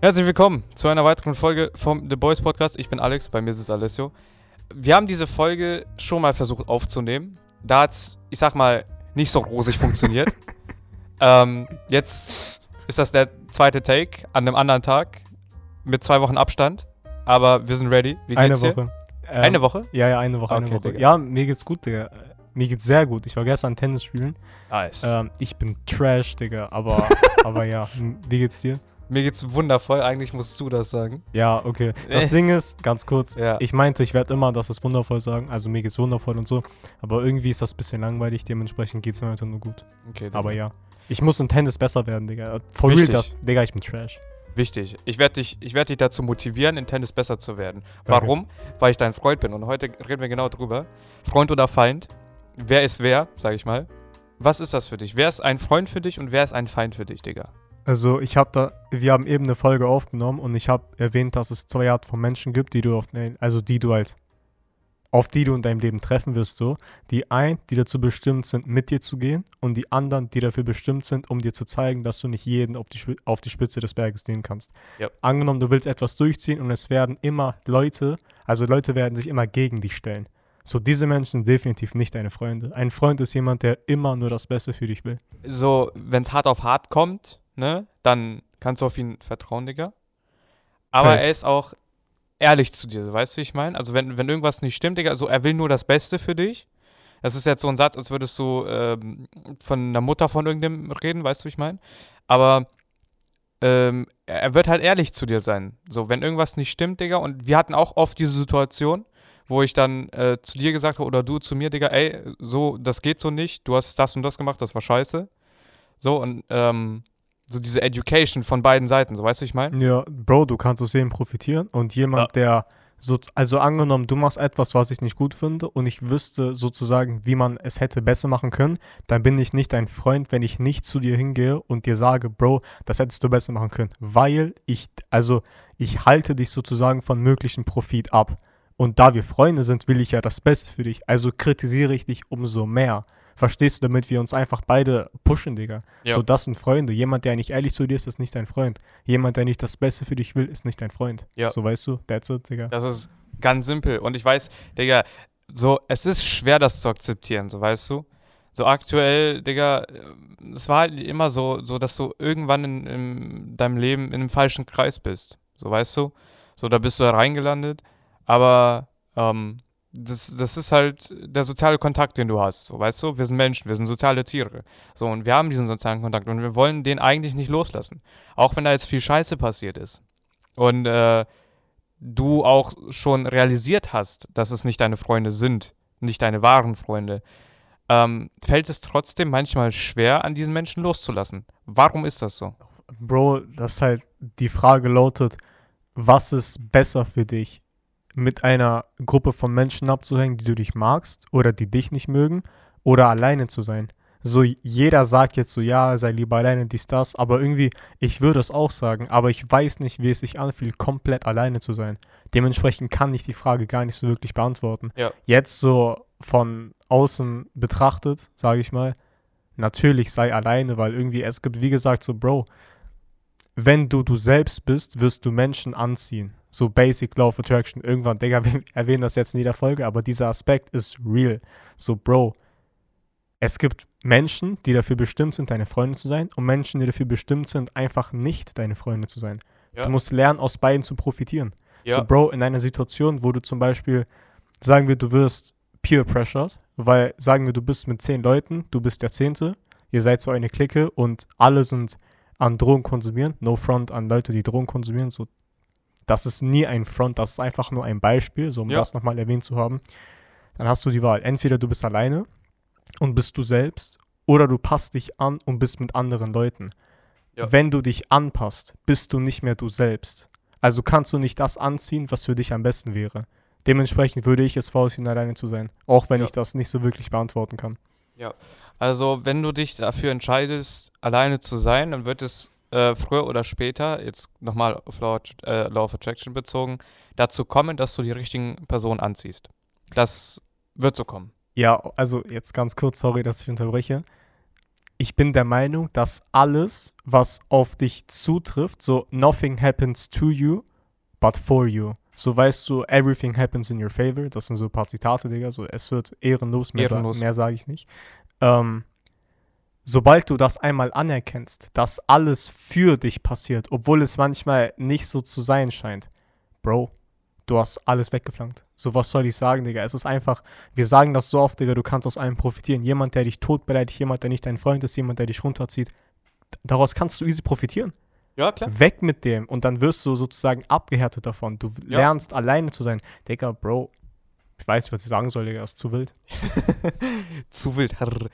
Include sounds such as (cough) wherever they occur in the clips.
Herzlich willkommen zu einer weiteren Folge vom The Boys Podcast. Ich bin Alex, bei mir ist es Alessio. Wir haben diese Folge schon mal versucht aufzunehmen. Da hat es, ich sag mal, nicht so rosig funktioniert. (laughs) ähm, jetzt ist das der zweite Take an einem anderen Tag mit zwei Wochen Abstand. Aber wir sind ready. Wie geht's eine Woche. Ähm, eine Woche? Ja, ja, eine Woche, okay, eine Woche. Digga. Ja, mir geht's gut, Digga. Mir geht's sehr gut. Ich war gestern Tennis spielen. Nice. Ähm, ich bin Trash, Digga, aber, (laughs) aber ja. Wie geht's dir? Mir geht's wundervoll, eigentlich musst du das sagen. Ja, okay. Das Ding ist, ganz kurz, ja. ich meinte, ich werde immer das ist wundervoll sagen, also mir geht's wundervoll und so, aber irgendwie ist das ein bisschen langweilig, dementsprechend geht's mir heute nur gut. Okay. Aber ja. Ich muss in Tennis besser werden, Digga. For real, das, Digga, ich bin Trash. Wichtig. Ich werde dich, werd dich dazu motivieren, in Tennis besser zu werden. Warum? Okay. Weil ich dein Freund bin und heute reden wir genau drüber. Freund oder Feind? Wer ist wer, sag ich mal? Was ist das für dich? Wer ist ein Freund für dich und wer ist ein Feind für dich, Digga? Also ich habe da, wir haben eben eine Folge aufgenommen und ich habe erwähnt, dass es zwei Arten von Menschen gibt, die du auf, also die du halt, auf die du in deinem Leben treffen wirst, so. Die einen, die dazu bestimmt sind, mit dir zu gehen und die anderen, die dafür bestimmt sind, um dir zu zeigen, dass du nicht jeden auf die, auf die Spitze des Berges nehmen kannst. Yep. Angenommen, du willst etwas durchziehen und es werden immer Leute, also Leute werden sich immer gegen dich stellen. So, diese Menschen sind definitiv nicht deine Freunde. Ein Freund ist jemand, der immer nur das Beste für dich will. So, wenn es hart auf hart kommt, ne, dann kannst du auf ihn vertrauen, Digga. Aber Safe. er ist auch ehrlich zu dir, weißt du, wie ich meine? Also, wenn, wenn irgendwas nicht stimmt, Digga, so, er will nur das Beste für dich. Das ist jetzt so ein Satz, als würdest du ähm, von einer Mutter von irgendeinem reden, weißt du, wie ich meine? Aber ähm, er wird halt ehrlich zu dir sein. So, wenn irgendwas nicht stimmt, Digga, und wir hatten auch oft diese Situation, wo ich dann äh, zu dir gesagt habe oder du zu mir, Digga, ey, so, das geht so nicht, du hast das und das gemacht, das war scheiße. So, und ähm, so diese Education von beiden Seiten, so weißt du, ich meine? Ja, Bro, du kannst aus dem profitieren und jemand, ja. der so, also angenommen, du machst etwas, was ich nicht gut finde und ich wüsste sozusagen, wie man es hätte besser machen können, dann bin ich nicht dein Freund, wenn ich nicht zu dir hingehe und dir sage, Bro, das hättest du besser machen können, weil ich, also ich halte dich sozusagen von möglichen Profit ab. Und da wir Freunde sind, will ich ja das Beste für dich. Also kritisiere ich dich umso mehr. Verstehst du, damit wir uns einfach beide pushen, Digga? Ja. So, das sind Freunde. Jemand, der nicht ehrlich zu dir ist, ist nicht dein Freund. Jemand, der nicht das Beste für dich will, ist nicht dein Freund. Ja. So, weißt du? That's it, Digga. Das ist ganz simpel. Und ich weiß, Digga, so, es ist schwer, das zu akzeptieren, so, weißt du? So aktuell, Digga, es war halt immer so, so dass du irgendwann in, in deinem Leben in einem falschen Kreis bist. So, weißt du? So, da bist du da reingelandet. Aber ähm, das, das ist halt der soziale Kontakt, den du hast. So, weißt du, wir sind Menschen, wir sind soziale Tiere. So, und wir haben diesen sozialen Kontakt und wir wollen den eigentlich nicht loslassen. Auch wenn da jetzt viel Scheiße passiert ist. Und äh, du auch schon realisiert hast, dass es nicht deine Freunde sind, nicht deine wahren Freunde, ähm, fällt es trotzdem manchmal schwer, an diesen Menschen loszulassen. Warum ist das so? Bro, das ist halt die Frage lautet, was ist besser für dich? Mit einer Gruppe von Menschen abzuhängen, die du dich magst oder die dich nicht mögen oder alleine zu sein. So, jeder sagt jetzt so, ja, sei lieber alleine, dies, das, aber irgendwie, ich würde es auch sagen, aber ich weiß nicht, wie es sich anfühlt, komplett alleine zu sein. Dementsprechend kann ich die Frage gar nicht so wirklich beantworten. Ja. Jetzt so von außen betrachtet, sage ich mal, natürlich sei alleine, weil irgendwie es gibt, wie gesagt, so, Bro, wenn du du selbst bist, wirst du Menschen anziehen so Basic Law of Attraction. Irgendwann, Digga, (laughs) wir erwähnen das jetzt in jeder Folge, aber dieser Aspekt ist real. So, Bro, es gibt Menschen, die dafür bestimmt sind, deine Freunde zu sein und Menschen, die dafür bestimmt sind, einfach nicht deine Freunde zu sein. Ja. Du musst lernen, aus beiden zu profitieren. Ja. So, Bro, in einer Situation, wo du zum Beispiel, sagen wir, du wirst peer pressured, weil, sagen wir, du bist mit zehn Leuten, du bist der Zehnte, ihr seid so eine Clique und alle sind an Drogen konsumieren. No front an Leute, die Drogen konsumieren. So das ist nie ein Front, das ist einfach nur ein Beispiel, so um ja. das nochmal erwähnt zu haben. Dann hast du die Wahl. Entweder du bist alleine und bist du selbst oder du passt dich an und bist mit anderen Leuten. Ja. Wenn du dich anpasst, bist du nicht mehr du selbst. Also kannst du nicht das anziehen, was für dich am besten wäre. Dementsprechend würde ich es vorziehen, alleine zu sein. Auch wenn ja. ich das nicht so wirklich beantworten kann. Ja, also wenn du dich dafür entscheidest, alleine zu sein, dann wird es äh, früher oder später, jetzt nochmal auf Law, äh, Law of Attraction bezogen, dazu kommen, dass du die richtigen Personen anziehst. Das wird so kommen. Ja, also jetzt ganz kurz, sorry, dass ich unterbreche. ich bin der Meinung, dass alles, was auf dich zutrifft, so nothing happens to you, but for you. So weißt du, everything happens in your favor. Das sind so ein paar Zitate, Digga. So, es wird ehrenlos, mehr, Ehrenlos. Sa mehr sage ich nicht. Ähm, sobald du das einmal anerkennst, dass alles für dich passiert, obwohl es manchmal nicht so zu sein scheint, Bro, du hast alles weggeflankt. So, was soll ich sagen, Digga? Es ist einfach, wir sagen das so oft, Digga, du kannst aus allem profitieren. Jemand, der dich tot beleidigt, jemand, der nicht dein Freund ist, jemand, der dich runterzieht, daraus kannst du easy profitieren. Ja, klar. Weg mit dem und dann wirst du sozusagen abgehärtet davon. Du Ja. lernst alleine zu sein. Digga, Bro, ich weiß was ich sagen soll, Digga, das ist zu wild. (laughs) Zu wild. Herr.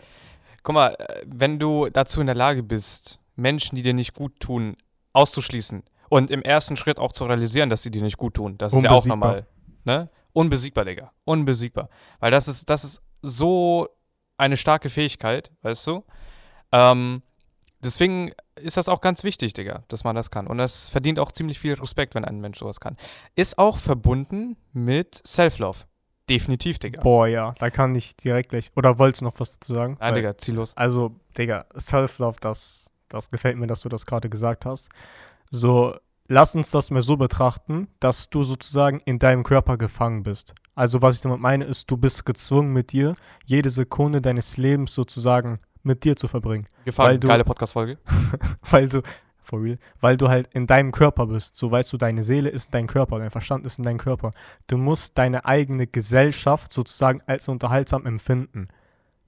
Guck mal, äh, wenn du dazu in der Lage bist, Menschen, die dir nicht gut tun, auszuschließen und im ersten Schritt auch zu realisieren, dass sie dir nicht gut tun, das ist ja auch normal. Ne? Unbesiegbar, Digga. Unbesiegbar. Weil das ist, das ist so eine starke Fähigkeit, weißt du? Ähm, deswegen ist das auch ganz wichtig, Digga, dass man das kann. Und das verdient auch ziemlich viel Respekt, wenn ein Mensch sowas kann. Ist auch verbunden mit Self-Love. Definitiv, Digga. Boah, ja, da kann ich direkt gleich. Oder wolltest du noch was dazu sagen? Nein, Weil- Digga, zieh los. Also, Digga, Self-Love, das, das gefällt mir, dass du das gerade gesagt hast. So, lass uns das mal so betrachten, dass du sozusagen in deinem Körper gefangen bist. Also, was ich damit meine, ist, du bist gezwungen, mit dir jede Sekunde deines Lebens sozusagen mit dir zu verbringen. Gefallen, du- geile Podcast-Folge. (laughs) Weil du, for real, weil du halt in deinem Körper bist. So weißt du, deine Seele ist dein Körper, dein Verstand ist in deinem Körper. Du musst deine eigene Gesellschaft sozusagen als unterhaltsam empfinden.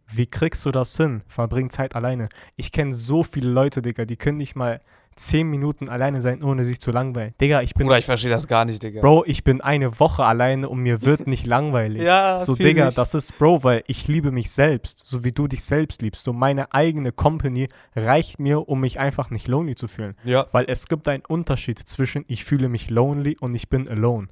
Wie kriegst du das hin? Verbring Zeit alleine. Ich kenne so viele Leute, Digga, die können nicht mal zehn Minuten alleine sein, ohne sich zu langweilen. Digga, ich bin, Bruder, ich verstehe das gar nicht, Digga. Bro, ich bin eine Woche alleine und mir wird nicht langweilig. (laughs) ja, So, Digga, ich. das ist, Bro, weil ich liebe mich selbst, so wie du dich selbst liebst. So, meine eigene Company reicht mir, um mich einfach nicht lonely zu fühlen. Ja, Weil es gibt einen Unterschied zwischen ich fühle mich lonely und ich bin alone.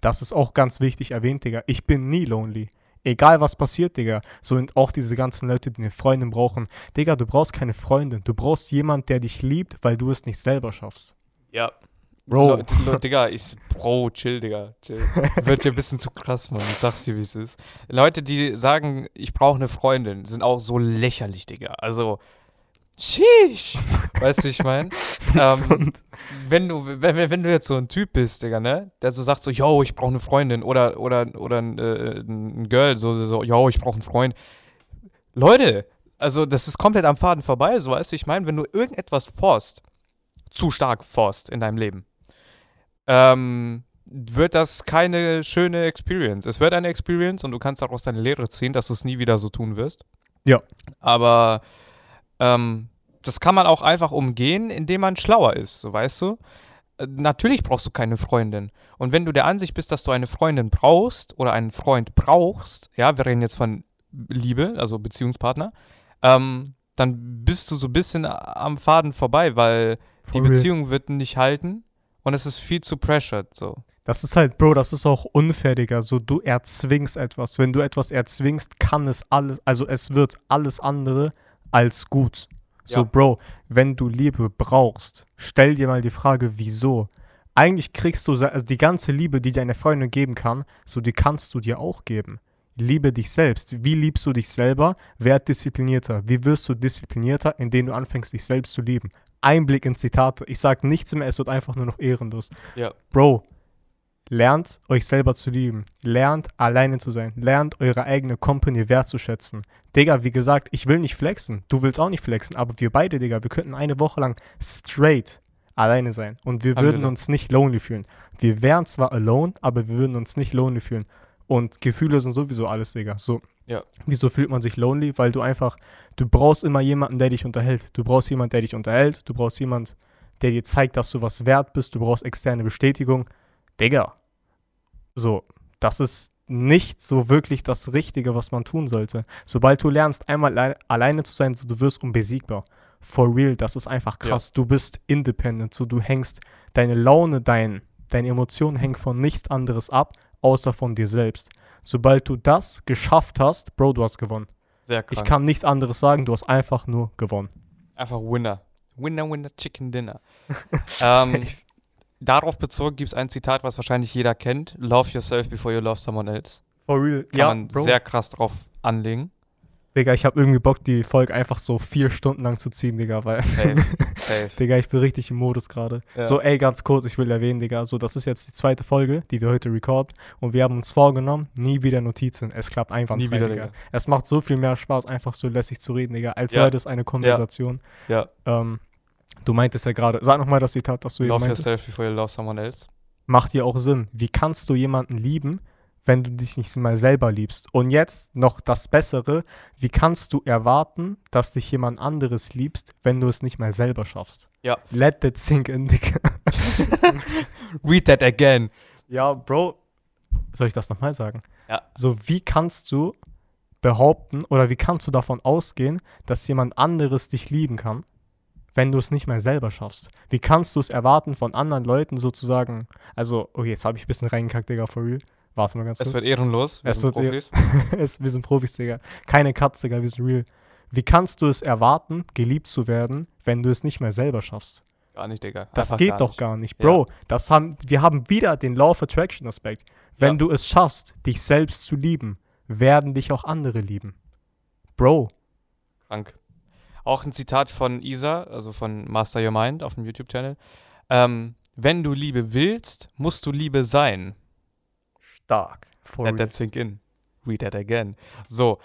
Das ist auch ganz wichtig erwähnt, Digga. Ich bin nie lonely. Egal was passiert, Digga. So sind auch diese ganzen Leute, die eine Freundin brauchen. Digga, du brauchst keine Freundin. Du brauchst jemanden, der dich liebt, weil du es nicht selber schaffst. ja. Bro. Lo- Digga, ich, Bro, chill, Digga, chill. Wird hier ein bisschen zu krass, Mann. Ich sag's dir, wie es ist. Leute, die sagen, ich brauche eine Freundin, sind auch so lächerlich, Digga. Also, sheesh. Weißt du, wie ich meine? (laughs) ähm, wenn du, wenn, wenn wenn du jetzt so ein Typ bist, Digga, ne, der so sagt so, yo, ich brauche eine Freundin oder oder oder ein, äh, ein Girl so so, yo, ich brauche einen Freund. Leute, also das ist komplett am Faden vorbei, so weißt du, ich meine, wenn du irgendetwas forst, zu stark forst in deinem Leben, ähm, wird das keine schöne Experience. Es wird eine Experience und du kannst daraus deine Lehre ziehen, dass du es nie wieder so tun wirst. Ja. Aber ähm, das kann man auch einfach umgehen, indem man schlauer ist, so weißt du. Äh, Natürlich brauchst du keine Freundin. Und wenn du der Ansicht bist, dass du eine Freundin brauchst oder einen Freund brauchst, ja, wir reden jetzt von Liebe, also Beziehungspartner, ähm, dann bist du so ein bisschen am Faden vorbei, weil die For real. Beziehung wird nicht halten und es ist viel zu pressured, so. Das ist halt, Bro, das ist auch unfair, Digga. So, du erzwingst etwas. Wenn du etwas erzwingst, kann es alles, also es wird alles andere als gut. So, Ja. Bro, wenn du Liebe brauchst, stell dir mal die Frage, wieso? Eigentlich kriegst du, also die ganze Liebe, die deine Freundin geben kann, so die kannst du dir auch geben. Liebe dich selbst. Wie liebst du dich selber? Werd disziplinierter. Wie wirst du disziplinierter, indem du anfängst, dich selbst zu lieben? Einblick in Zitate. Ich sag nichts mehr, es wird einfach nur noch ehrenlos. Ja. Bro, lernt euch selber zu lieben. Lernt alleine zu sein. Lernt eure eigene Company wertzuschätzen. Digga, wie gesagt, ich will nicht flexen. Du willst auch nicht flexen, aber wir beide, Digga, wir könnten eine Woche lang straight alleine sein. Und wir würden uns nicht lonely fühlen. Wir wären zwar alone, aber wir würden uns nicht lonely fühlen. Und Gefühle sind sowieso alles, Digga. So. Ja. Wieso fühlt man sich lonely? Weil du einfach, du brauchst immer jemanden, der dich unterhält. Du brauchst jemanden, der dich unterhält. Du brauchst jemanden, der dir zeigt, dass du was wert bist. Du brauchst externe Bestätigung. Digga. So, das ist nicht so wirklich das Richtige, was man tun sollte. Sobald du lernst, einmal alle alleine zu sein, so, du wirst unbesiegbar. For real, das ist einfach krass. Du bist independent, so du hängst, deine Laune, dein, deine Emotionen hängen von nichts anderes ab, außer von dir selbst. Sobald du das geschafft hast, Bro, du hast gewonnen. Sehr krank. Ich kann nichts anderes sagen, du hast einfach nur gewonnen. Einfach Winner. Winner, Winner, Chicken Dinner. (laughs) ähm, darauf bezogen gibt es ein Zitat, was wahrscheinlich jeder kennt. Love yourself before you love someone else. For real, Kann man sehr krass drauf anlegen. Digga, ich habe irgendwie Bock, die Folge einfach so vier Stunden lang zu ziehen, Digga, weil. Safe. (laughs) Safe. Digga, ich bin richtig im Modus gerade. Ja. So, ey, ganz kurz, ich will erwähnen, Digga, so, das ist jetzt die zweite Folge, die wir heute recorden und wir haben uns vorgenommen, nie wieder Notizen. Es klappt einfach Nie wieder, Digga. Es macht so viel mehr Spaß, einfach so lässig zu reden, Digga, als Ja. wäre das eine Konversation. Ja. Ähm, du meintest ja gerade, sag nochmal das Zitat, das du eben Love meintest. yourself before you love someone else. Macht dir auch Sinn. Wie kannst du jemanden lieben, wenn du dich nicht mal selber liebst? Und jetzt noch das Bessere, wie kannst du erwarten, dass dich jemand anderes liebst, wenn du es nicht mal selber schaffst? Ja. Let that sink in, Digga. (laughs) Read that again. Ja, Bro, soll ich das nochmal sagen? Ja. So, wie kannst du behaupten oder wie kannst du davon ausgehen, dass jemand anderes dich lieben kann, wenn du es nicht mal selber schaffst? Wie kannst du es erwarten von anderen Leuten sozusagen? Also, okay, jetzt habe ich ein bisschen reingekackt, Digga, for real. Warte mal ganz Es kurz. wird ehrenlos. Wir Es sind wird eh- Profis. (laughs) es, wir sind Profis, Digga. Keine Cuts, Digga, wir sind real. Wie kannst du es erwarten, geliebt zu werden, wenn du es nicht mehr selber schaffst? Gar nicht, Digga. Das Einfach geht doch nicht. gar nicht. Bro, das haben, wir haben wieder den Law of Attraction Aspekt. Wenn Ja. du es schaffst, dich selbst zu lieben, werden dich auch andere lieben. Bro, Krank. Auch ein Zitat von Isa, also von Master Your Mind auf dem YouTube-Channel. Ähm, wenn du Liebe willst, musst du Liebe sein. stark. For Let real. that sink in. Read that again. So,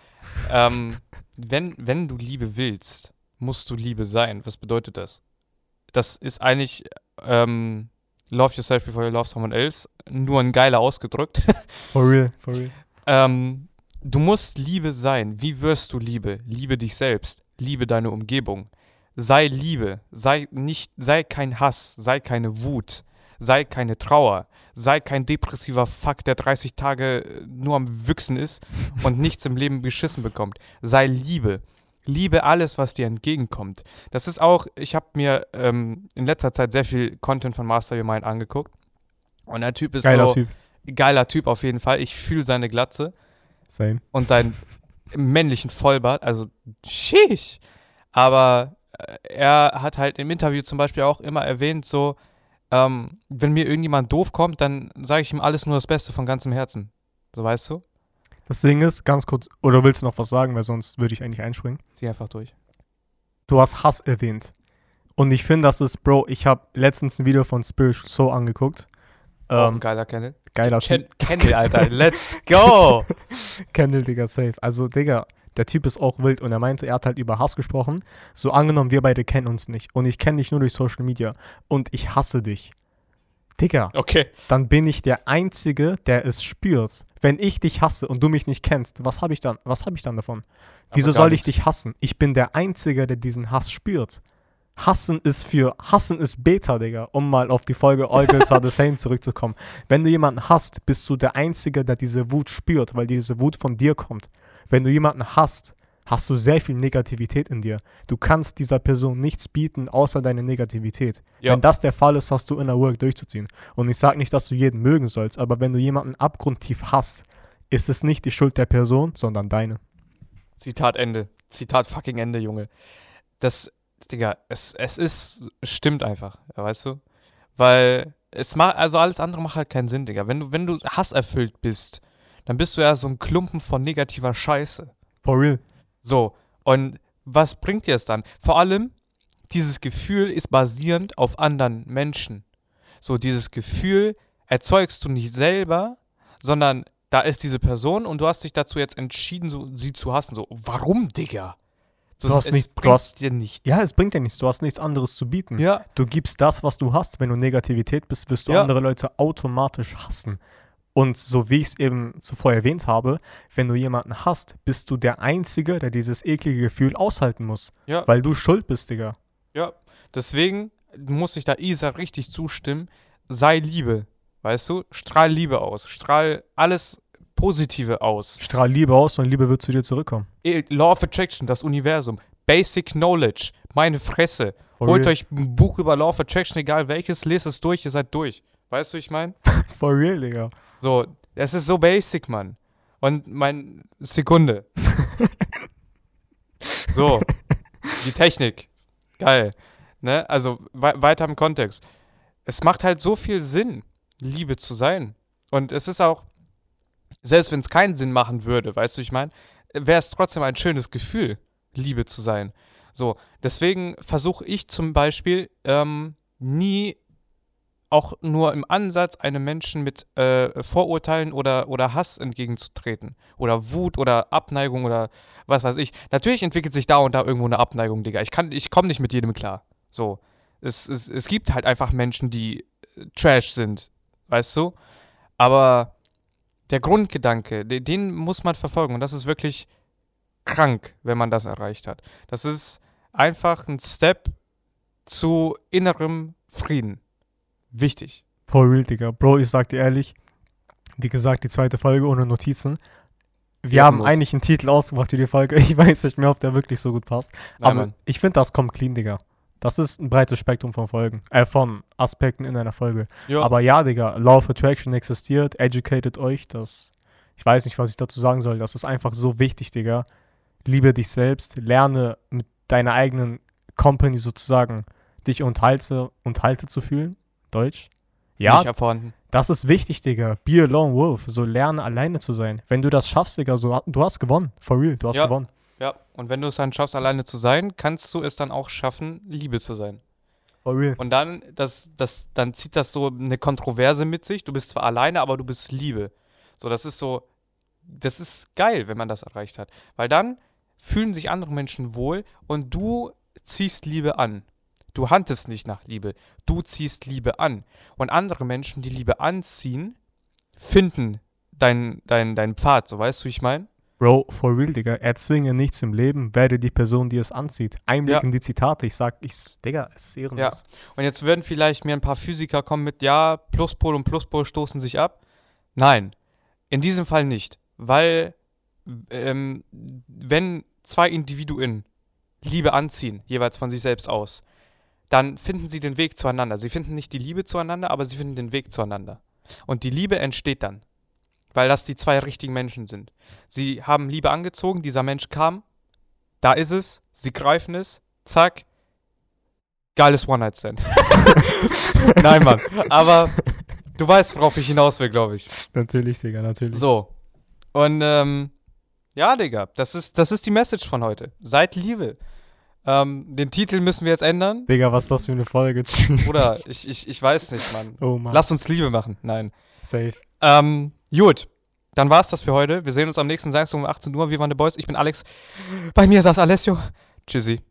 ähm, (laughs) wenn, wenn du Liebe willst, musst du Liebe sein. Was bedeutet das? Das ist eigentlich ähm, Love yourself before you love someone else. Nur ein geiler ausgedrückt. (laughs) For real, for real. ähm, du musst Liebe sein. Wie wirst du Liebe? Liebe dich selbst. Liebe deine Umgebung. Sei Liebe. Sei nicht, sei kein Hass. Sei keine Wut. Sei keine Trauer. Sei kein depressiver Fuck, der 30 Tage äh, nur am Wüchsen ist (laughs) und nichts im Leben beschissen bekommt. Sei Liebe. Liebe alles, was dir entgegenkommt. Das ist auch, ich habe mir ähm, in letzter Zeit sehr viel Content von Master Your Mind angeguckt. Und der Typ ist Geiler so, Typ. geiler Typ auf jeden Fall. Ich fühle seine Glatze Same. und seinen (laughs) männlichen Vollbart, also sheesh. Aber äh, er hat halt im Interview zum Beispiel auch immer erwähnt, so, ähm, wenn mir irgendjemand doof kommt, dann sage ich ihm alles nur das Beste von ganzem Herzen. So weißt du? Das Ding ist, ganz kurz, oder willst du noch was sagen, weil sonst würde ich eigentlich einspringen. Zieh einfach durch. Du hast Hass erwähnt. Und ich finde, das ist, Bro, ich habe letztens ein Video von Spiritual Soul angeguckt. Ähm, geiler Kennel. geiler Ken. Kennel, Alter. (laughs) Let's go! Kendall, Digga, safe. Also, Digga, der Typ ist auch wild und er meinte, er hat halt über Hass gesprochen. So angenommen, wir beide kennen uns nicht und ich kenne dich nur durch Social Media und ich hasse dich. Digga, Okay. dann bin ich der Einzige, der es spürt. Wenn ich dich hasse und du mich nicht kennst, was habe ich dann? Was habe ich dann davon? Wieso Aber gar soll ich dich hassen? Ich bin der Einzige, der diesen Hass spürt. Hassen ist für Hassen ist Beta, Digga, um mal auf die Folge All Girls Are the Same zurückzukommen. Wenn du jemanden hasst, bist du der Einzige, der diese Wut spürt, weil diese Wut von dir kommt. Wenn du jemanden hasst, hast du sehr viel Negativität in dir. Du kannst dieser Person nichts bieten, außer deine Negativität. Ja. Wenn das der Fall ist, hast du Inner Work durchzuziehen. Und ich sage nicht, dass du jeden mögen sollst, aber wenn du jemanden abgrundtief hasst, ist es nicht die Schuld der Person, sondern deine. Zitat Ende. Zitat fucking Ende, Junge. Das, Digga, es, es ist, stimmt einfach, weißt du? Weil es macht, also alles andere macht halt keinen Sinn, Digga. Wenn du, wenn du hasserfüllt bist, dann bist du ja so ein Klumpen von negativer Scheiße. For real. So, und was bringt dir es dann? Vor allem, dieses Gefühl ist basierend auf anderen Menschen. So, dieses Gefühl erzeugst du nicht selber, sondern da ist diese Person und du hast dich dazu jetzt entschieden, so, sie zu hassen. So, warum, Digga? Du hast es nicht- du bringt hast- dir nichts. Ja, es bringt ja nichts. Du hast nichts anderes zu bieten. ja, Du gibst das, was du hast. Wenn du Negativität bist, wirst du Ja. andere Leute automatisch hassen. Und so wie ich es eben zuvor erwähnt habe, wenn du jemanden hasst, bist du der Einzige, der dieses eklige Gefühl aushalten muss. ja, Weil du schuld bist, Digga. ja. Deswegen muss ich da Isa richtig zustimmen. Sei Liebe, weißt du? Strahl Liebe aus. Strahl alles Positive aus. Strahl Liebe aus und Liebe wird zu dir zurückkommen. Law of Attraction, das Universum. Basic Knowledge. Meine Fresse. For Holt real. euch ein Buch über Law of Attraction, egal welches, lest es durch, ihr seid durch. Weißt du, ich meine? (laughs) For real, Digga. So, es ist so basic, Mann. Und mein Sekunde. (laughs) so, die Technik. Geil. Ne? Also wei weiter im Kontext. Es macht halt so viel Sinn, Liebe zu sein. Und es ist auch, selbst wenn es keinen Sinn machen würde, weißt du, ich meine, wäre es trotzdem ein schönes Gefühl, Liebe zu sein. So, deswegen versuche ich zum Beispiel ähm, nie auch nur im Ansatz einem Menschen mit äh, Vorurteilen oder, oder Hass entgegenzutreten. Oder Wut oder Abneigung oder was weiß ich. Natürlich entwickelt sich da und da irgendwo eine Abneigung, Digga. Ich, ich komme nicht mit jedem klar. So. Es, es, es gibt halt einfach Menschen, die äh, Trash sind. Weißt du? Aber der Grundgedanke, den, muss man verfolgen. Und das ist wirklich krank, wenn man das erreicht hat. Das ist einfach ein Step zu innerem Frieden wichtig. For real, Digga. Bro, ich sag dir ehrlich, wie gesagt, die zweite Folge ohne Notizen. Wir ja, haben muss. eigentlich einen Titel ausgemacht für die Folge. (laughs) Ich weiß nicht mehr, ob der wirklich so gut passt. Nein, Aber Mann. ich finde, das kommt clean, Digga. Das ist ein breites Spektrum von Folgen, äh, von Aspekten in einer Folge. Ja. Aber ja, Digga, Law of Attraction existiert, educated euch, das, ich weiß nicht, was ich dazu sagen soll, das ist einfach so wichtig, Digga. Liebe dich selbst, lerne mit deiner eigenen Company sozusagen dich unterhalte, unterhalte zu fühlen Deutsch. Ja, Nicht vorhanden. das ist wichtig, Digga. Be a lone wolf. So lerne alleine zu sein. Wenn du das schaffst, Digga, so, du hast gewonnen. For real, du hast ja. gewonnen. Ja, und wenn du es dann schaffst, alleine zu sein, kannst du es dann auch schaffen, Liebe zu sein. For real. Und dann, das, das, dann zieht das so eine Kontroverse mit sich. Du bist zwar alleine, aber du bist Liebe. So, das ist so, das ist geil, wenn man das erreicht hat. Weil dann fühlen sich andere Menschen wohl und du ziehst Liebe an. Du handelst nicht nach Liebe, du ziehst Liebe an. Und andere Menschen, die Liebe anziehen, finden deinen dein, dein Pfad, so weißt du, wie ich meine? Bro, for real, Digga, erzwinge nichts im Leben, werde die Person, die es anzieht. Einblick ja. in die Zitate, ich sag, ich, Digga, es ist ehrenlos. Ja. Und jetzt würden vielleicht mir ein paar Physiker kommen mit, ja, Pluspol und Pluspol stoßen sich ab. Nein, in diesem Fall nicht, weil ähm, wenn zwei Individuen Liebe anziehen, jeweils von sich selbst aus, dann finden sie den Weg zueinander. Sie finden nicht die Liebe zueinander, aber sie finden den Weg zueinander. Und die Liebe entsteht dann, weil das die zwei richtigen Menschen sind. Sie haben Liebe angezogen, dieser Mensch kam, da ist es, sie greifen es, zack, geiles One-Night-Stand. (laughs) Nein, Mann, aber du weißt, worauf ich hinaus will, glaube ich. Natürlich, Digga, natürlich. So, und ähm, ja, Digga, das ist, das ist die Message von heute. Seid Liebe. Ähm, den Titel müssen wir jetzt ändern. Digga, was ist das für eine Folge? (laughs) Bruder, ich, ich, ich weiß nicht, Mann. Oh Mann. Lass uns Liebe machen. Nein. Safe. Ähm, gut. Dann war's das für heute. Wir sehen uns am nächsten Samstag um 18 Uhr. Wir waren die Boys. Ich bin Alex. Bei mir saß Alessio. Tschüssi.